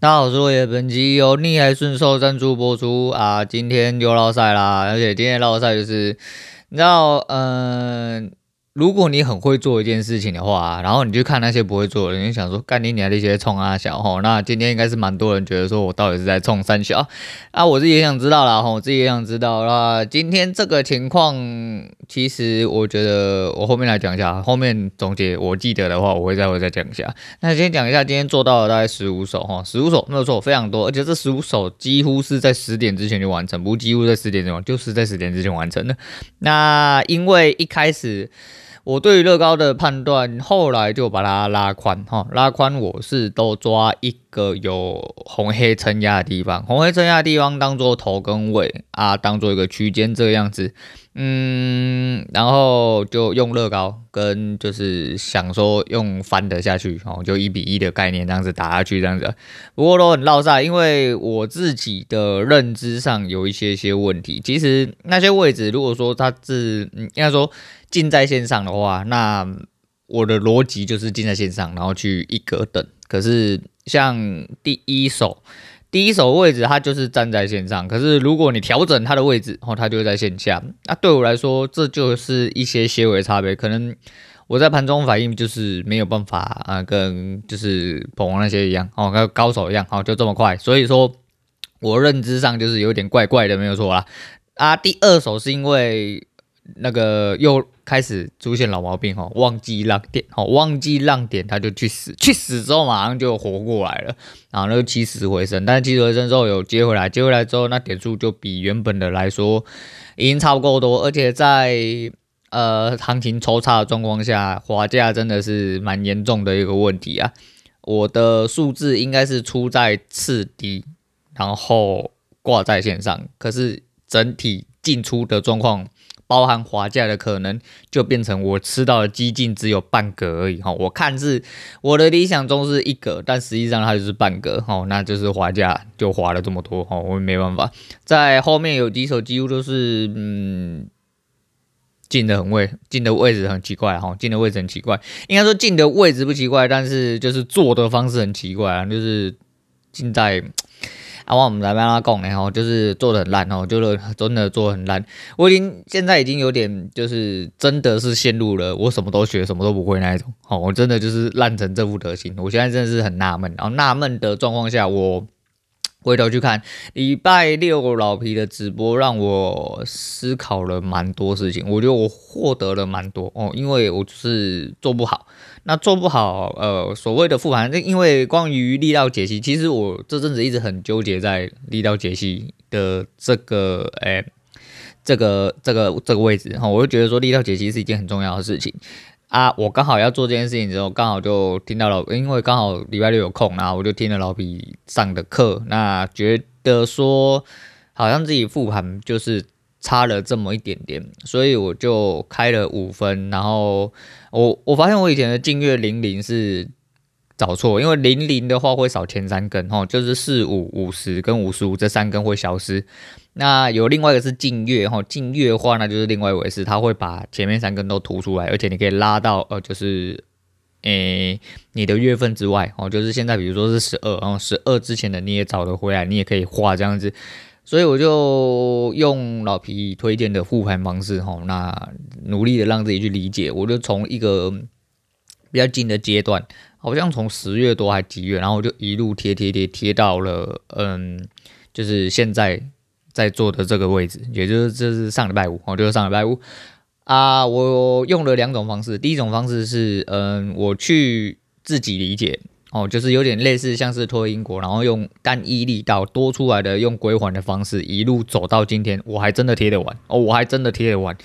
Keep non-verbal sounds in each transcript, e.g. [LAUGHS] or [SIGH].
大家好，我是落叶，本集由逆来顺受赞助播出啊！今天又落赛啦，而且今天落赛就是，你知道，嗯、呃。如果你很会做一件事情的话，然后你去看那些不会做的人，你想说干你娘的一些冲啊小吼，那今天应该是蛮多人觉得说我到底是在冲三小啊，我自己也想知道啦吼，我自己也想知道啦。今天这个情况，其实我觉得我后面来讲一下，后面总结我记得的话，我会再会再讲一下。那先讲一下今天做到了大概十五手哈，十五手没有错，非常多，而且这十五手几乎是在十点之前就完成，不几乎在十点之前，就是在十点之前完成的。那因为一开始。我对于乐高的判断，后来就把它拉宽哈，拉宽我是都抓一个有红黑撑压的地方，红黑撑压的地方当做头跟尾啊，当做一个区间这个样子，嗯，然后就用乐高跟就是想说用翻的下去哦，就一比一的概念这样子打下去这样子，不过都很落赛，因为我自己的认知上有一些些问题，其实那些位置如果说它是，应该说。近在线上的话，那我的逻辑就是近在线上，然后去一格等。可是像第一手，第一手位置它就是站在线上，可是如果你调整它的位置，然后它就在线下。那对我来说，这就是一些些微差别。可能我在盘中反应就是没有办法啊，跟就是捧王那些一样哦，跟高手一样哦，就这么快。所以说我认知上就是有点怪怪的，没有错啦。啊，第二手是因为那个又。开始出现老毛病哦，忘记让点，哦，忘记让点，他就去死，去死之后马上就活过来了，然后那个起死回生，但是起死回生之后有接回来，接回来之后那点数就比原本的来说已经差不够多，而且在呃行情抽差的状况下，滑价真的是蛮严重的一个问题啊。我的数字应该是出在次低，然后挂在线上，可是整体进出的状况。包含滑价的可能，就变成我吃到的几近只有半格而已哈。我看是我的理想中是一格，但实际上它就是半格哈。那就是滑价就滑了这么多哈，我也没办法。在后面有几手几乎都是嗯进的很位，进的位置很奇怪哈，进的位置很奇怪。应该说进的位置不奇怪，但是就是做的方式很奇怪啊，就是进在。啊，我们来帮他讲呢，就是做的很烂哦，就是真的做的很烂。我已经现在已经有点，就是真的是陷入了我什么都学，什么都不会那一种。哦，我真的就是烂成这副德行。我现在真的是很纳闷，然后纳闷的状况下，我回头去看礼拜六老皮的直播，让我思考了蛮多事情。我觉得我获得了蛮多哦，因为我就是做不好。那做不好，呃，所谓的复盘，因为关于力道解析，其实我这阵子一直很纠结在力道解析的这个，哎、这个这个这个位置哈，我就觉得说力道解析是一件很重要的事情啊。我刚好要做这件事情之后，刚好就听到了，因为刚好礼拜六有空，然后我就听了老皮上的课，那觉得说好像自己复盘就是。差了这么一点点，所以我就开了五分，然后我我发现我以前的净月零零是找错，因为零零的话会少前三根哈，就是四五五十跟五十五这三根会消失。那有另外一个是近月哈，近月的话那就是另外一回事，它会把前面三根都涂出来，而且你可以拉到呃就是诶、你的月份之外哦，就是现在比如说是十二，然后十二之前的你也找得回来，你也可以画这样子。所以我就用老皮推荐的复盘方式，吼，那努力的让自己去理解。我就从一个比较近的阶段，好像从十月多还几月，然后我就一路贴贴贴贴到了，嗯，就是现在在做的这个位置，也就是这是上礼拜五，哦，就是上礼拜五啊。我用了两种方式，第一种方式是，嗯，我去自己理解。哦，就是有点类似像是脱英国，然后用单一力道多出来的，用归还的方式一路走到今天，我还真的贴得完哦，我还真的贴得完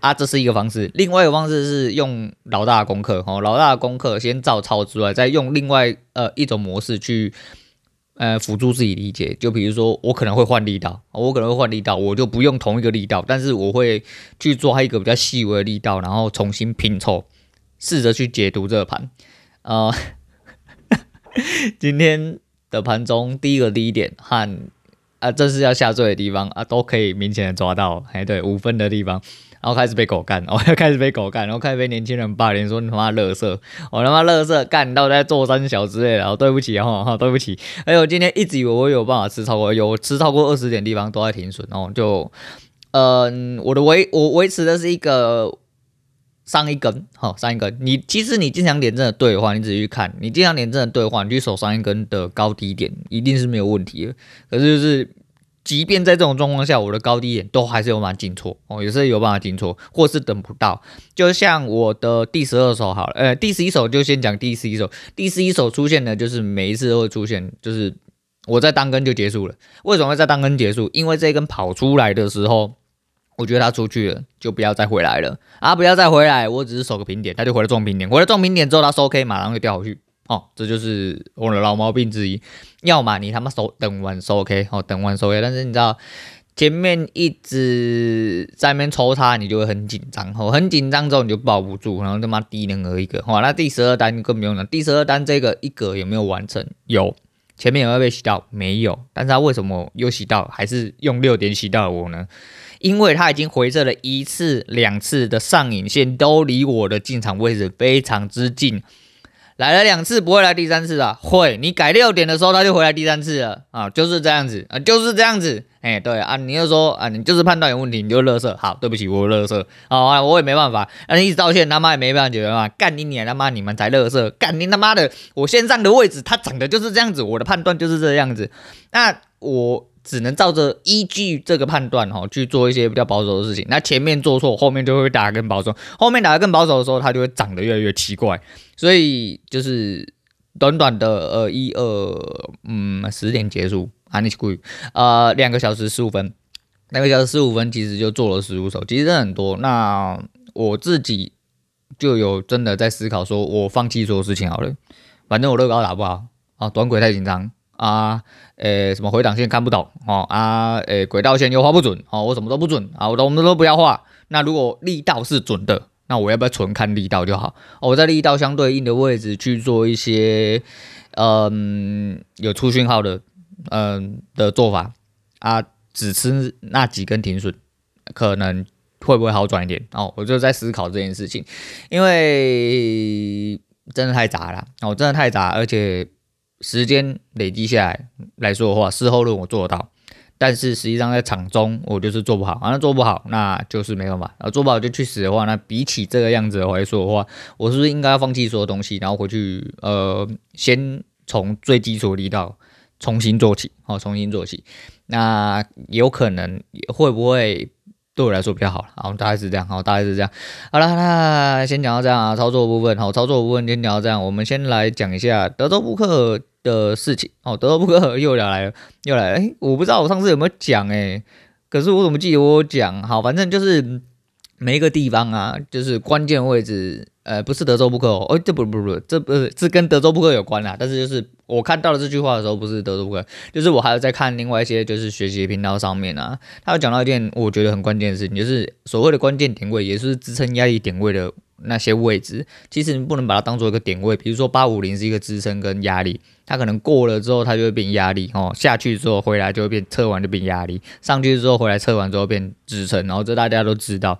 啊，这是一个方式。另外一个方式是用老大的功课，哦，老大的功课先照抄之外，再用另外呃一种模式去呃辅助自己理解。就比如说我可能会换力道，我可能会换力道，我就不用同一个力道，但是我会去抓一个比较细微的力道，然后重新拼凑，试着去解读这个盘，呃。[LAUGHS] 今天的盘中第一个低点和啊，这是要下坠的地方啊，都可以明显的抓到。哎，对，五分的地方，然后开始被狗干，我要 [LAUGHS] 开始被狗干，然后开始被年轻人霸凌，说你他妈垃圾，我他妈垃圾干到在做三小之类的，然后对不起哈哈，对不起。哎呦，我今天一直以为我有办法吃超过，有吃超过二十点地方都在停损，然后就，嗯、我的维我维持的是一个。上一根，好，上一根。你其实你经常点阵的对的话，你仔细去看，你经常点阵的对的话，你去守上一根的高低点，一定是没有问题的。可是就是，即便在这种状况下，我的高低点都还是有办法进错哦，有时候有办法进错，或是等不到。就像我的第十二手好了，呃，第十一手就先讲第十一手。第十一手出现的，就是每一次都会出现，就是我在当根就结束了。为什么会在当根结束？因为这一根跑出来的时候。我觉得他出去了，就不要再回来了啊！不要再回来，我只是守个平点，他就回了重平点，回了重平点之后，他收 K，马上就掉回去哦。这就是我的老毛病之一。要么你他妈收等完收 K 哦，等完收 K，但是你知道前面一直在那边抽插，你就会很紧张哦，很紧张之后你就抱不住，然后他妈低能儿一个哇！那第十二单更不用讲，第十二单这个一格有没有完成？有，前面有没有被洗到？没有，但是他为什么又洗到？还是用六点洗到我呢？因为他已经回撤了一次、两次的上影线，都离我的进场位置非常之近。来了两次，不会来第三次啊？会，你改六点的时候，他就回来第三次了啊，就是这样子啊，就是这样子。哎，对啊，你就说啊，你就是判断有问题，你就乐色。好，对不起，我垃圾。啊，我也没办法，啊，你一直道歉，他妈也没办法解决嘛。干你娘，他妈你们才乐色。干你他妈的，我线上的位置，它长得就是这样子，我的判断就是这样子。那我。只能照着依据这个判断哈去做一些比较保守的事情。那前面做错，后面就会打更保守。后面打得更保守的时候，它就会长得越来越奇怪。所以就是短短的呃一二嗯十点结束啊，你估呃两个小时十五分，两个小时十五分其实就做了十五手，其实真的很多。那我自己就有真的在思考，说我放弃所有事情好了，反正我乐高打不好啊，短轨太紧张。啊，诶、什么回档线看不懂哦？啊，诶、轨道线又画不准哦，我什么都不准啊，我都我们都不要画。那如果力道是准的，那我要不要纯看力道就好？我在力道相对应的位置去做一些，嗯，有出讯号的，嗯的做法啊，只吃那几根停损，可能会不会好转一点？哦，我就在思考这件事情，因为真的太杂了，哦，真的太杂，而且。时间累积下来来说的话，事后论我做得到，但是实际上在场中我就是做不好，啊，那做不好那就是没办法，啊，做不好就去死的话，那比起这个样子来说的话，我是不是应该要放弃所有东西，然后回去呃，先从最基础力道重新做起，好，重新做起，那有可能会不会？对我来说比较好了，好，大概是这样，好，大概是这样，好了，那先讲到这样啊，操作部分，好，操作部分先讲到这样，我们先来讲一下德州扑克的事情，哦，德州扑克 [LAUGHS] 又聊来了，又来了，哎，我不知道我上次有没有讲，哎，可是我怎么记得我讲，好，反正就是每一个地方啊，就是关键位置。呃，不是德州扑克哦，哦，这不不不，这不是这跟德州扑克有关啦。但是就是我看到了这句话的时候，不是德州扑克，就是我还有在看另外一些就是学习频道上面啊，他有讲到一件我觉得很关键的事情，就是所谓的关键点位，也是支撑压力点位的那些位置，其实你不能把它当做一个点位。比如说八五零是一个支撑跟压力，它可能过了之后它就会变压力哦，下去之后回来就会变测完就变压力，上去之后回来测完之后变支撑，然后这大家都知道。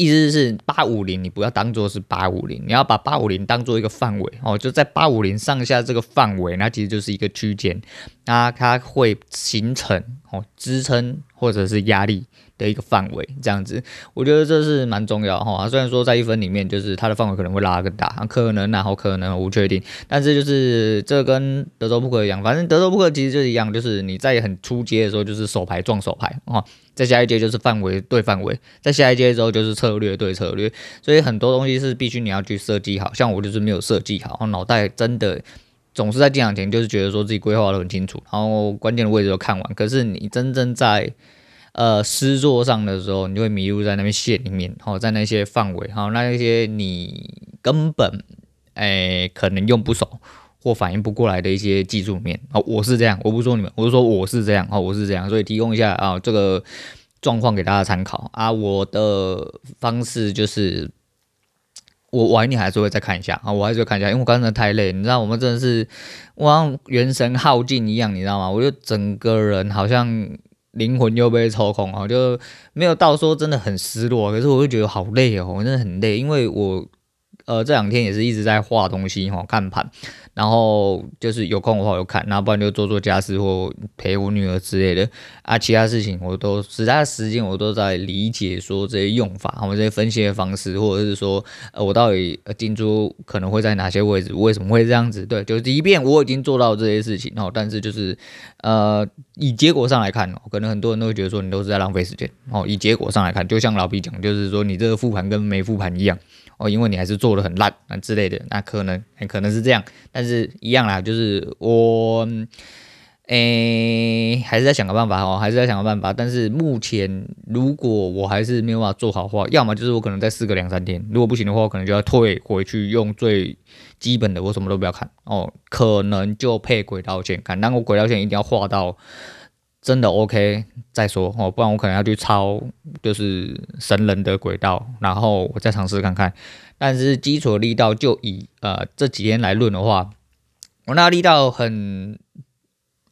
意思是八五零，你不要当做是八五零，你要把八五零当做一个范围哦，就在八五零上下这个范围，那其实就是一个区间，那它会形成哦支撑或者是压力的一个范围，这样子，我觉得这是蛮重要哈。虽然说在一分里面，就是它的范围可能会拉更大，可能然后可能无确定，但是就是这跟德州扑克一样，反正德州扑克其实就是一样，就是你在很初阶的时候就是手牌撞手牌哦，再下一阶就是范围对范围，再下一阶之后就是策略对策略，所以很多东西是必须你要去设计好，像我就是没有设计好，脑袋真的总是在进场前就是觉得说自己规划得很清楚，然后关键的位置都看完，可是你真正在呃，诗作上的时候，你就会迷路在那边线里面，好，在那些范围，好，那些你根本哎、可能用不熟或反应不过来的一些技术面，哦，我是这样，我不说你们，我是说我是这样，哦，我是这样，所以提供一下啊这个状况给大家参考啊，我的方式就是我晚一点还是会再看一下啊，我还是会看一下，因为我刚才太累，你知道，我们真的是我像元神耗尽一样，你知道吗？我就整个人好像灵魂又被抽空啊，就没有到说真的很失落，可是我就觉得好累哦，我真的很累，因为我呃这两天也是一直在画东西哈，看盘。然后就是有空的话我就看，然后不然就做做家事或陪我女儿之类的啊，其他事情我都其他时间我都在理解说这些用法，或者这些分析的方式，或者是说呃我到底进出可能会在哪些位置，为什么会这样子？对，就是即便我已经做到这些事情哦，但是就是呃以结果上来看，可能很多人都会觉得说你都是在浪费时间哦。以结果上来看，就像老毕讲，就是说你这个复盘跟没复盘一样。哦，因为你还是做的很烂啊之类的，那可能很可能是这样，但是一样啦，就是我，诶、欸，还是在想个办法哦，还是在想个办法。但是目前如果我还是没有办法做好的话，要么就是我可能再试个两三天，如果不行的话，我可能就要退回去用最基本的，我什么都不要看哦，可能就配轨道线看，但我轨道线一定要画到。真的 OK 再说哦，不然我可能要去抄就是神人的轨道，然后我再尝试看看。但是基础力道就以呃这几天来论的话，我那力道很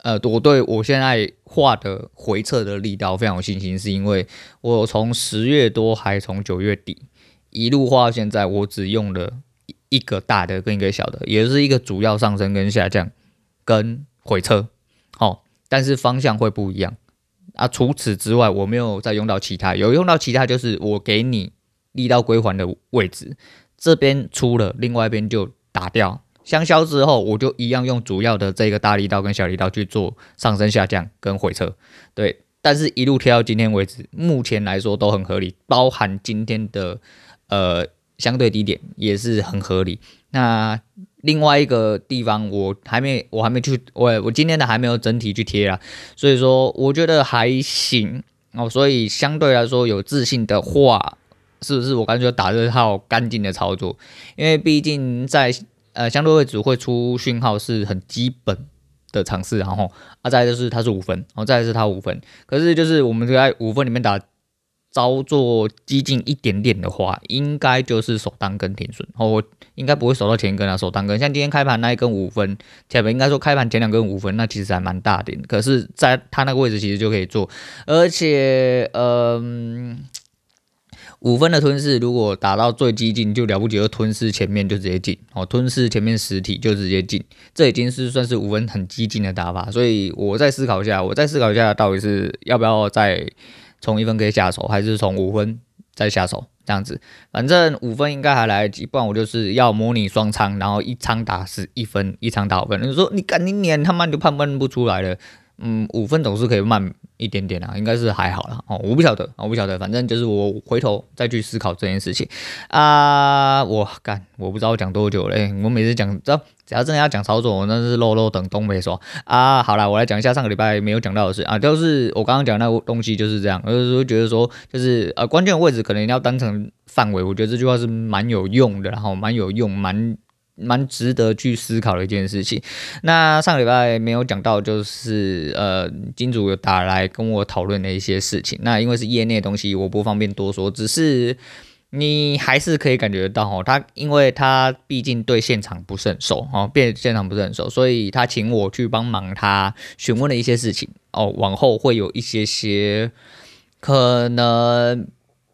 呃，我对我现在画的回撤的力道非常有信心，是因为我从十月多还从九月底一路画到现在，我只用了一个大的跟一个小的，也就是一个主要上升跟下降跟回撤，但是方向会不一样。啊！除此之外，我没有再用到其他，有用到其他就是我给你力道归还的位置，这边出了，另外一边就打掉，相消之后，我就一样用主要的这个大力道跟小力道去做上升下降跟回撤，对，但是一路贴到今天为止，目前来说都很合理，包含今天的呃相对低点也是很合理，那。另外一个地方我还没，我还没去，我我今天的还没有整体去贴啦，所以说我觉得还行哦，所以相对来说有自信的话，是不是我干脆打这套干净的操作？因为毕竟在呃相对位置会出讯号是很基本的尝试，然后啊再就是它是五分，然后再是它五分，可是就是我们在五分里面打。操作激进一点点的话，应该就是守单跟停损，哦，我应该不会守到前一根啊，守单根。像今天开盘那一根五分，前面应该说开盘前两根五分，那其实还蛮大点。可是，在它那个位置其实就可以做，而且，嗯，五分的吞噬如果打到最激进，就了不起，就吞噬前面就直接进，哦，吞噬前面实体就直接进，这已经是算是五分很激进的打法。所以我再思考一下，我再思考一下，到底是要不要再。从一分可以下手，还是从五分再下手这样子？反正五分应该还来得及，不然我就是要模拟双仓，然后一仓打十一分，一仓打五分。你说你赶紧撵，他妈就判断不出来了。嗯，五分总是可以慢一点点啊，应该是还好啦。哦。我不晓得，我不晓得，反正就是我回头再去思考这件事情啊。我干，我不知道讲多久嘞。我每次讲，只要只要真的要讲操作，我那是漏漏等东北说啊。好了，我来讲一下上个礼拜没有讲到的事啊，就是我刚刚讲那个东西就是这样，就是说觉得说就是呃关键位置可能要当成范围，我觉得这句话是蛮有用的，然后蛮有用，蛮。蛮值得去思考的一件事情。那上个礼拜没有讲到，就是呃，金主有打来跟我讨论的一些事情。那因为是业内的东西，我不方便多说。只是你还是可以感觉得到哦，他因为他毕竟对现场不是很熟哦，变现场不是很熟，所以他请我去帮忙他询问了一些事情哦。往后会有一些些可能。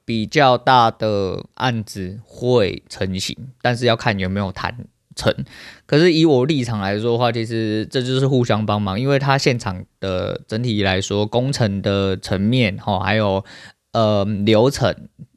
比较大的案子会成型，但是要看有没有谈成。可是以我立场来说的话，其实这就是互相帮忙，因为他现场的整体来说，工程的层面哈，还有呃流程。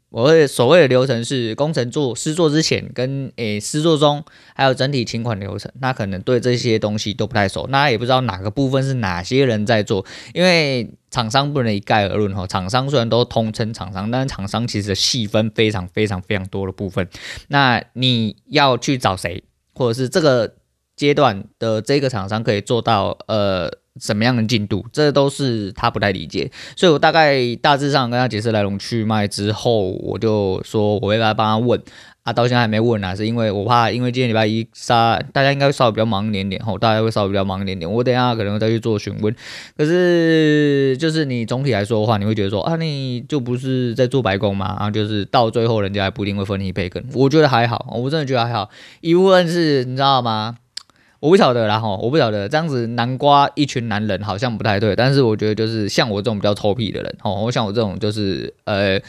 我所谓的流程是工程做施作之前跟诶施作中，还有整体请款流程，那可能对这些东西都不太熟，那也不知道哪个部分是哪些人在做，因为厂商不能一概而论哈。厂商虽然都通称厂商，但是厂商其实细分非常非常非常多的部分，那你要去找谁，或者是这个阶段的这个厂商可以做到呃。什么样的进度，这都是他不太理解，所以我大概大致上跟他解释来龙去脉之后，我就说我会来帮他问啊，到现在还没问啊，是因为我怕，因为今天礼拜一杀，大家应该稍微比较忙一点点，吼，大家会稍微比较忙一点点。我等下可能再去做询问。可是就是你总体来说的话，你会觉得说啊，你就不是在做白工吗？然后就是到最后人家还不一定会分你一杯羹。我觉得还好，我真的觉得还好。一部分是你知道吗？我不晓得啦，吼，我不晓得这样子南瓜一群男人好像不太对，但是我觉得就是像我这种比较臭屁的人，吼，[LAUGHS] 我像我这种就是呃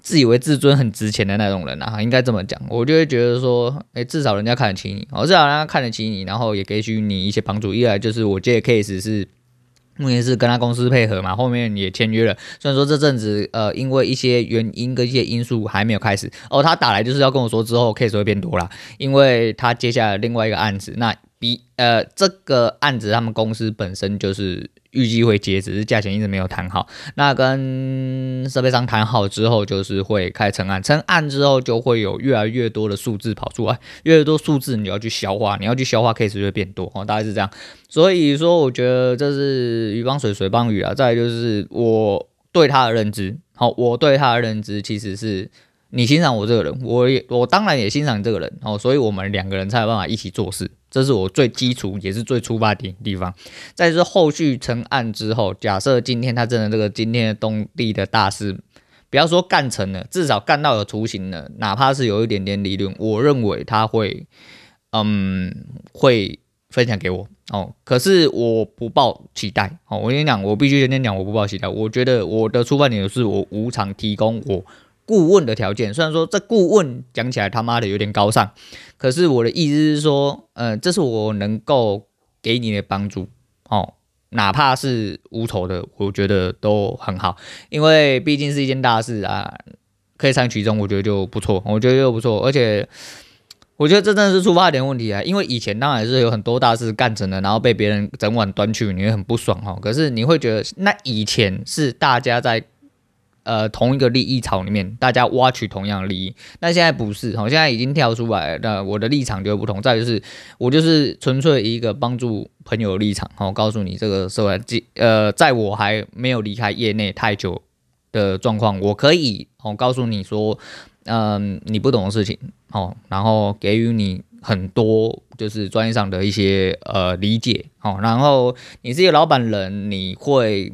自以为自尊很值钱的那种人啊，应该这么讲，我就会觉得说，哎、至少人家看得起你，哦，至少人家看得起你，然后也给予你一些帮助。一来就是我接的 case 是目前是跟他公司配合嘛，后面也签约了，虽然说这阵子呃因为一些原因跟一些因素还没有开始，哦，他打来就是要跟我说之后 case 会变多啦，因为他接下来另外一个案子那。比呃，这个案子他们公司本身就是预计会接，只是价钱一直没有谈好。那跟设备商谈好之后，就是会开成案，成案之后就会有越来越多的数字跑出来，越多数字你要去消化，你要去消化 case 就会变多哦，大概是这样。所以说，我觉得这是鱼帮水，水帮鱼啊。再来就是我对他的认知，好，我对他的认知其实是。你欣赏我这个人，我也我当然也欣赏这个人哦，所以我们两个人才有办法一起做事，这是我最基础也是最出发点地方。再是后续成案之后，假设今天他真的这个今天的东地的大事，不要说干成了，至少干到有雏形了，哪怕是有一点点利润，我认为他会嗯会分享给我哦。可是我不抱期待哦，我跟你讲，我必须先讲，我不抱期待。我觉得我的出发点是我无偿提供我。顾问的条件，虽然说这顾问讲起来他妈的有点高尚，可是我的意思是说，呃，这是我能够给你的帮助哦，哪怕是无酬的，我觉得都很好，因为毕竟是一件大事啊，可以参与其中，我觉得就不错，我觉得就不错，而且我觉得这真的是出发点问题啊，因为以前当然是有很多大事干成了，然后被别人整碗端去，你会很不爽哦，可是你会觉得那以前是大家在。呃，同一个利益槽里面，大家挖取同样的利益。那现在不是，好，现在已经跳出来了。那我的立场就不同，再就是我就是纯粹一个帮助朋友立场。好，告诉你这个社会，呃，在我还没有离开业内太久的状况，我可以哦告诉你说，嗯、你不懂的事情，哦，然后给予你很多就是专业上的一些呃理解，哦，然后你是一个老板人，你会。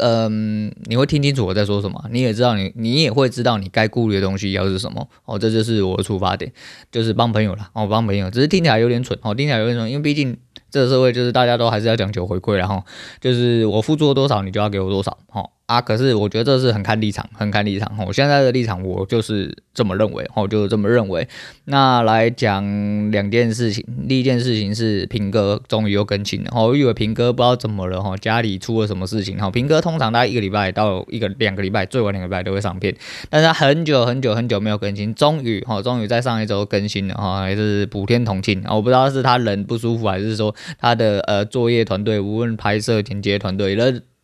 嗯，你会听清楚我在说什么，你也知道你，你也会知道你该顾虑的东西要是什么哦。这就是我的出发点，就是帮朋友了，哦，帮朋友，只是听起来有点蠢哦，听起来有点蠢，因为毕竟这个社会就是大家都还是要讲求回馈，然后就是我付出了多少，你就要给我多少，哦。啊，可是我觉得这是很看立场，很看立场。我现在的立场，我就是这么认为，我就是这么认为。那来讲两件事情，第一件事情是平哥终于又更新了。我以为平哥不知道怎么了，哈，家里出了什么事情。哈，平哥通常大概一个礼拜到一个两个礼拜，最晚两个礼拜都会上片，但是他很久很久很久没有更新，终于，哈，终于在上一周更新了，哈，还是补天同庆。我不知道是他人不舒服，还是说他的呃作业团队，无论拍摄、剪接团队。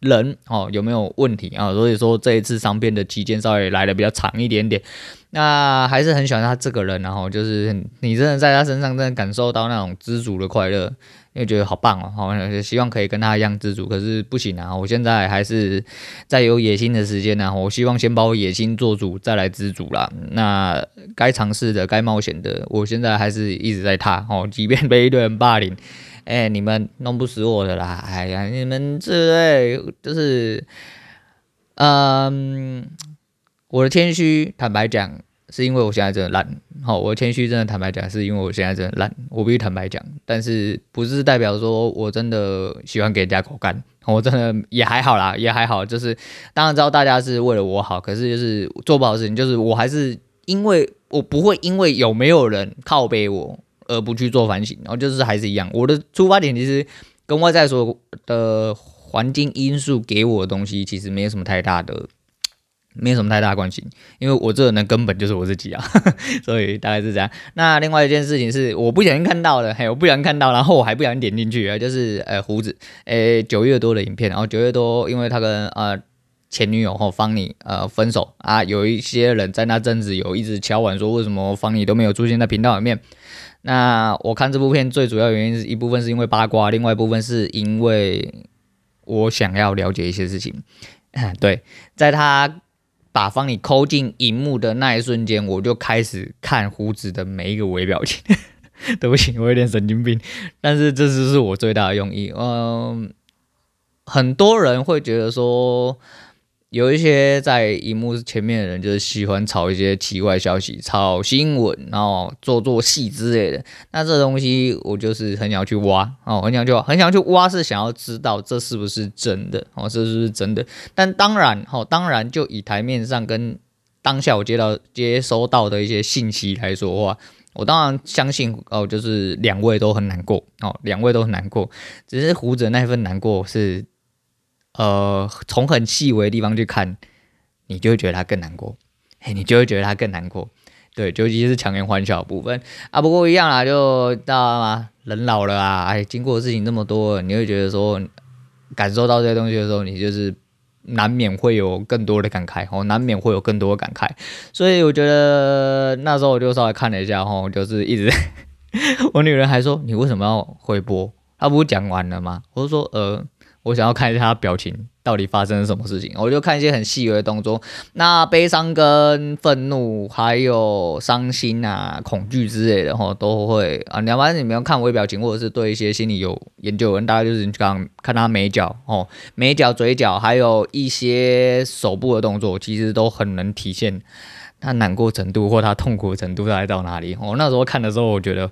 人哦有没有问题啊？所以说这一次上片的期间稍微来的比较长一点点，那还是很喜欢他这个人，然后就是你真的在他身上真的感受到那种知足的快乐，因为觉得好棒哦，好，希望可以跟他一样知足，可是不行啊！我现在还是在有野心的时间呢，我希望先把我野心做主，再来知足啦。那该尝试的、该冒险的，我现在还是一直在踏哦，即便被一堆人霸凌。哎、你们弄不死我的啦！哎呀，你们这类就是，嗯，我的谦虚，坦白讲，是因为我现在真的烂。好，我的谦虚真的坦白讲，是因为我现在真的烂。我必须坦白讲，但是不是代表说我真的喜欢给人家口干？[LAUGHS] 我真的也还好啦，也还好。就是当然知道大家是为了我好，可是就是做不好事情，就是我还是因为我不会因为有没有人靠背我。而不去做反省，然后就是还是一样。我的出发点其实跟外在所的环境因素给我的东西，其实没有什么太大的，没有什么太大关系。因为我这个人根本就是我自己啊，[LAUGHS] 所以大概是这样。那另外一件事情是，我不小心看到的，嘿，我不小心看到，然后我还不小心点进去啊，就是呃胡子，诶九月多的影片，然后九月多，因为他跟呃前女友和方妮呃分手啊，有一些人在那阵子有一直敲碗说，为什么方妮都没有出现在频道里面。那我看这部片最主要原因是一部分是因为八卦，另外一部分是因为我想要了解一些事情。[LAUGHS] 对，在他打方你抠进荧幕的那一瞬间，我就开始看胡子的每一个微表情。[LAUGHS] 对不起，我有点神经病，但是这就是我最大的用意。嗯，很多人会觉得说。有一些在荧幕前面的人，就是喜欢炒一些奇怪消息、炒新闻，然后做做戏之类的。那这东西我就是很想要去挖哦，很想去挖，很想去挖，是想要知道这是不是真的哦，这是不是真的？但当然，哦，当然就以台面上跟当下我接到接收到的一些信息来说的话，我当然相信哦，就是两位都很难过哦，两位都很难过，只是胡子那份难过是。呃，从很细微的地方去看，你就会觉得他更难过，嘿，你就会觉得他更难过，对，尤其是强颜欢笑的部分啊。不过一样啦，就知道吗？人老了啊，哎，经过的事情这么多，你会觉得说，感受到这些东西的时候，你就是难免会有更多的感慨，哦，难免会有更多的感慨。所以我觉得那时候我就稍微看了一下，吼，就是一直，[LAUGHS] 我女人还说，你为什么要回播？他不是讲完了吗？我就说，呃。我想要看一下他表情到底发生了什么事情，我就看一些很细微的动作，那悲伤跟愤怒，还有伤心啊、恐惧之类的，吼，都会啊。你要不然你们要看微表情，或者是对一些心理有研究的人，大概就是你刚看他眉角，哦，眉角、嘴角，还有一些手部的动作，其实都很能体现他难过程度或他痛苦的程度大概到哪里。我那时候看的时候，我觉得。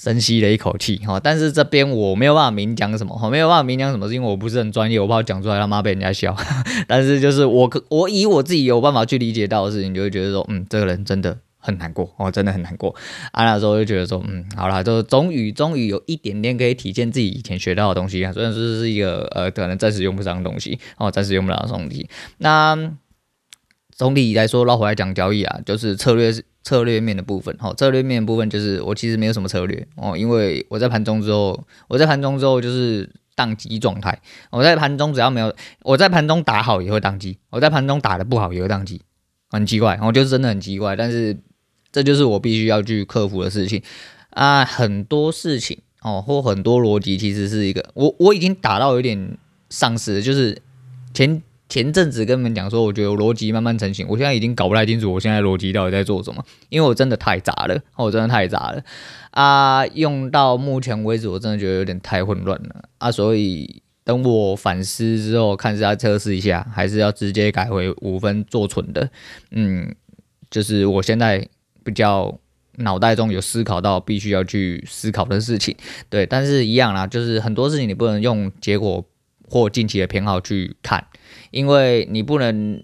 深吸了一口气哈，但是这边我没有办法明讲什么哈，没有办法明讲什么，是因为我不是很专业，我怕讲出来他妈被人家笑。[LAUGHS] 但是就是我我以我自己有办法去理解到的事情，就会觉得说，嗯，这个人真的很难过哦，真的很难过。啊，那时候就觉得说，嗯，好了，就终于终于有一点点可以体现自己以前学到的东西啊，虽然说是一个呃可能暂时用不上的东西哦，暂时用不了的东西。那总体来说，绕回来讲交易啊，就是策略是。策略面的部分，好，策略面的部分就是我其实没有什么策略哦，因为我在盘中之后，我在盘中之后就是宕机状态。我在盘中只要没有，我在盘中打好也会宕机，我在盘中打得不好也会宕机，很奇怪，我就是真的很奇怪，但是这就是我必须要去克服的事情啊，很多事情哦，或很多逻辑其实是一个，我我已经打到有点丧失，就是前。前阵子跟你们讲说，我觉得逻辑慢慢成型，我现在已经搞不太清楚我现在逻辑到底在做什么，因为我真的太杂了，我真的太杂了啊！用到目前为止，我真的觉得有点太混乱了啊！所以等我反思之后，看是要测试一下，还是要直接改回五分做纯的，嗯，就是我现在比较脑袋中有思考到必须要去思考的事情，对，但是一样啦，就是很多事情你不能用结果或近期的偏好去看。因为你不能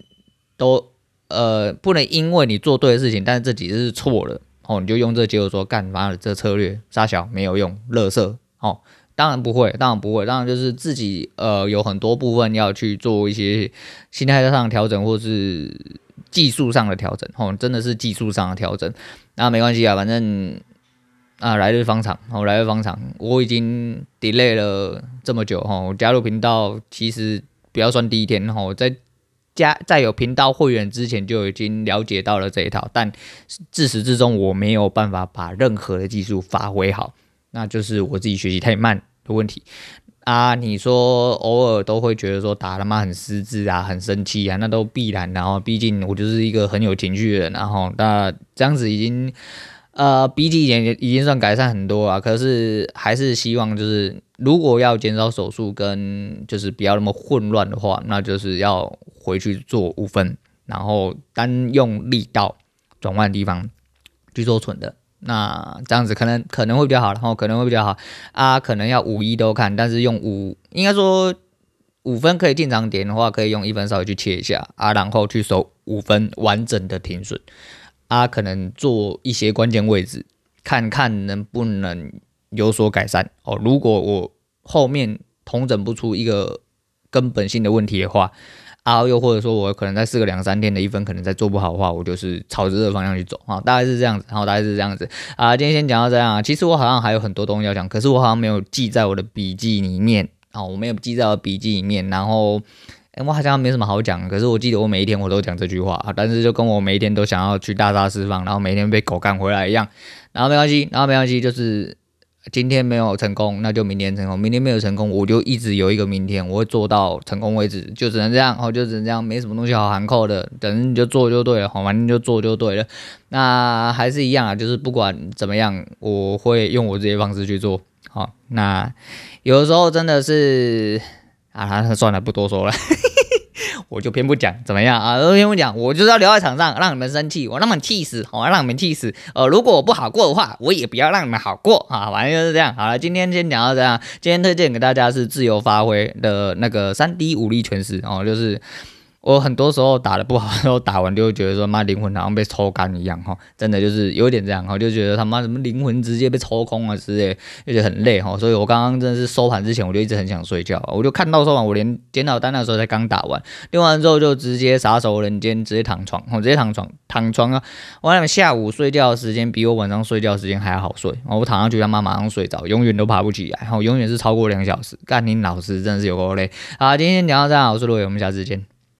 都呃不能因为你做对的事情，但是这几次是错了哦，你就用这个结果说干嘛的这策略杀小没有用，乐色哦，当然不会，当然不会，当然就是自己呃有很多部分要去做一些心态上的调整，或是技术上的调整哦，真的是技术上的调整，那没关系啊，反正啊来日方长哦，来日方长，我已经 delay 了这么久哈，我加入频道其实。不要算第一天哈，在加在有频道会员之前就已经了解到了这一套，但自始至终我没有办法把任何的技术发挥好，那就是我自己学习太慢的问题啊。你说偶尔都会觉得说打他妈很失智啊，很生气啊，那都必然。然后毕竟我就是一个很有情绪的人，然后那这样子已经。呃，比起以前已经算改善很多了，可是还是希望就是，如果要减少手术跟就是不要那么混乱的话，那就是要回去做五分，然后单用力道转弯的地方去做纯的，那这样子可能可能会比较好，然后可能会比较好啊，可能要五一都看，但是用五应该说五分可以进场点的话，可以用一分稍微去切一下啊，然后去守五分完整的停损。啊，可能做一些关键位置，看看能不能有所改善哦。如果我后面统整不出一个根本性的问题的话，啊，又或者说我可能在试个两三天的一分，可能再做不好的话，我就是朝着这个方向去走啊。大概是这样子，然后大概是这样子啊。今天先讲到这样啊。其实我好像还有很多东西要讲，可是我好像没有记在我的笔记里面啊，我没有记在我笔记里面，然后。我好像没什么好讲，可是我记得我每一天我都讲这句话，但是就跟我每一天都想要去大杀四方，然后每天被狗干回来一样，然后没关系，然后没关系，就是今天没有成功，那就明天成功；明天没有成功，我就一直有一个明天，我会做到成功为止，就只能这样，哦，就只能这样，没什么东西好含扣的，等你就做就对了，好，反正就做就对了。那还是一样啊，就是不管怎么样，我会用我这些方式去做。好，那有的时候真的是啊，算了，不多说了。[LAUGHS] 我就偏不讲怎么样啊？我偏不讲，我就是要留在场上，让你们生气，我让你们气死，我要，让你们气死。呃，如果我不好过的话，我也不要让你们好过啊。反正就是这样。好了，今天先讲到这样。今天推荐给大家是自由发挥的那个三 D 武力全式哦，就是。我很多时候打得不好，然后打完就会觉得说妈灵魂好像被抽干一样哈，真的就是有点这样哈，就觉得他妈什么灵魂直接被抽空了之类，就觉得很累哈。所以我刚刚真的是收盘之前我就一直很想睡觉，我就看到收盘，我连检讨单的时候才刚打完，练完之后就直接撒手人间，直接躺床，我直接躺床躺床啊！我那下午睡觉的时间比我晚上睡觉时间还要好睡，我躺上去他妈马上睡着，永远都爬不起来，然后永远是超过两小时。干你老师真的是有够累。好，今天讲到这样，我是罗伟，我们下次见。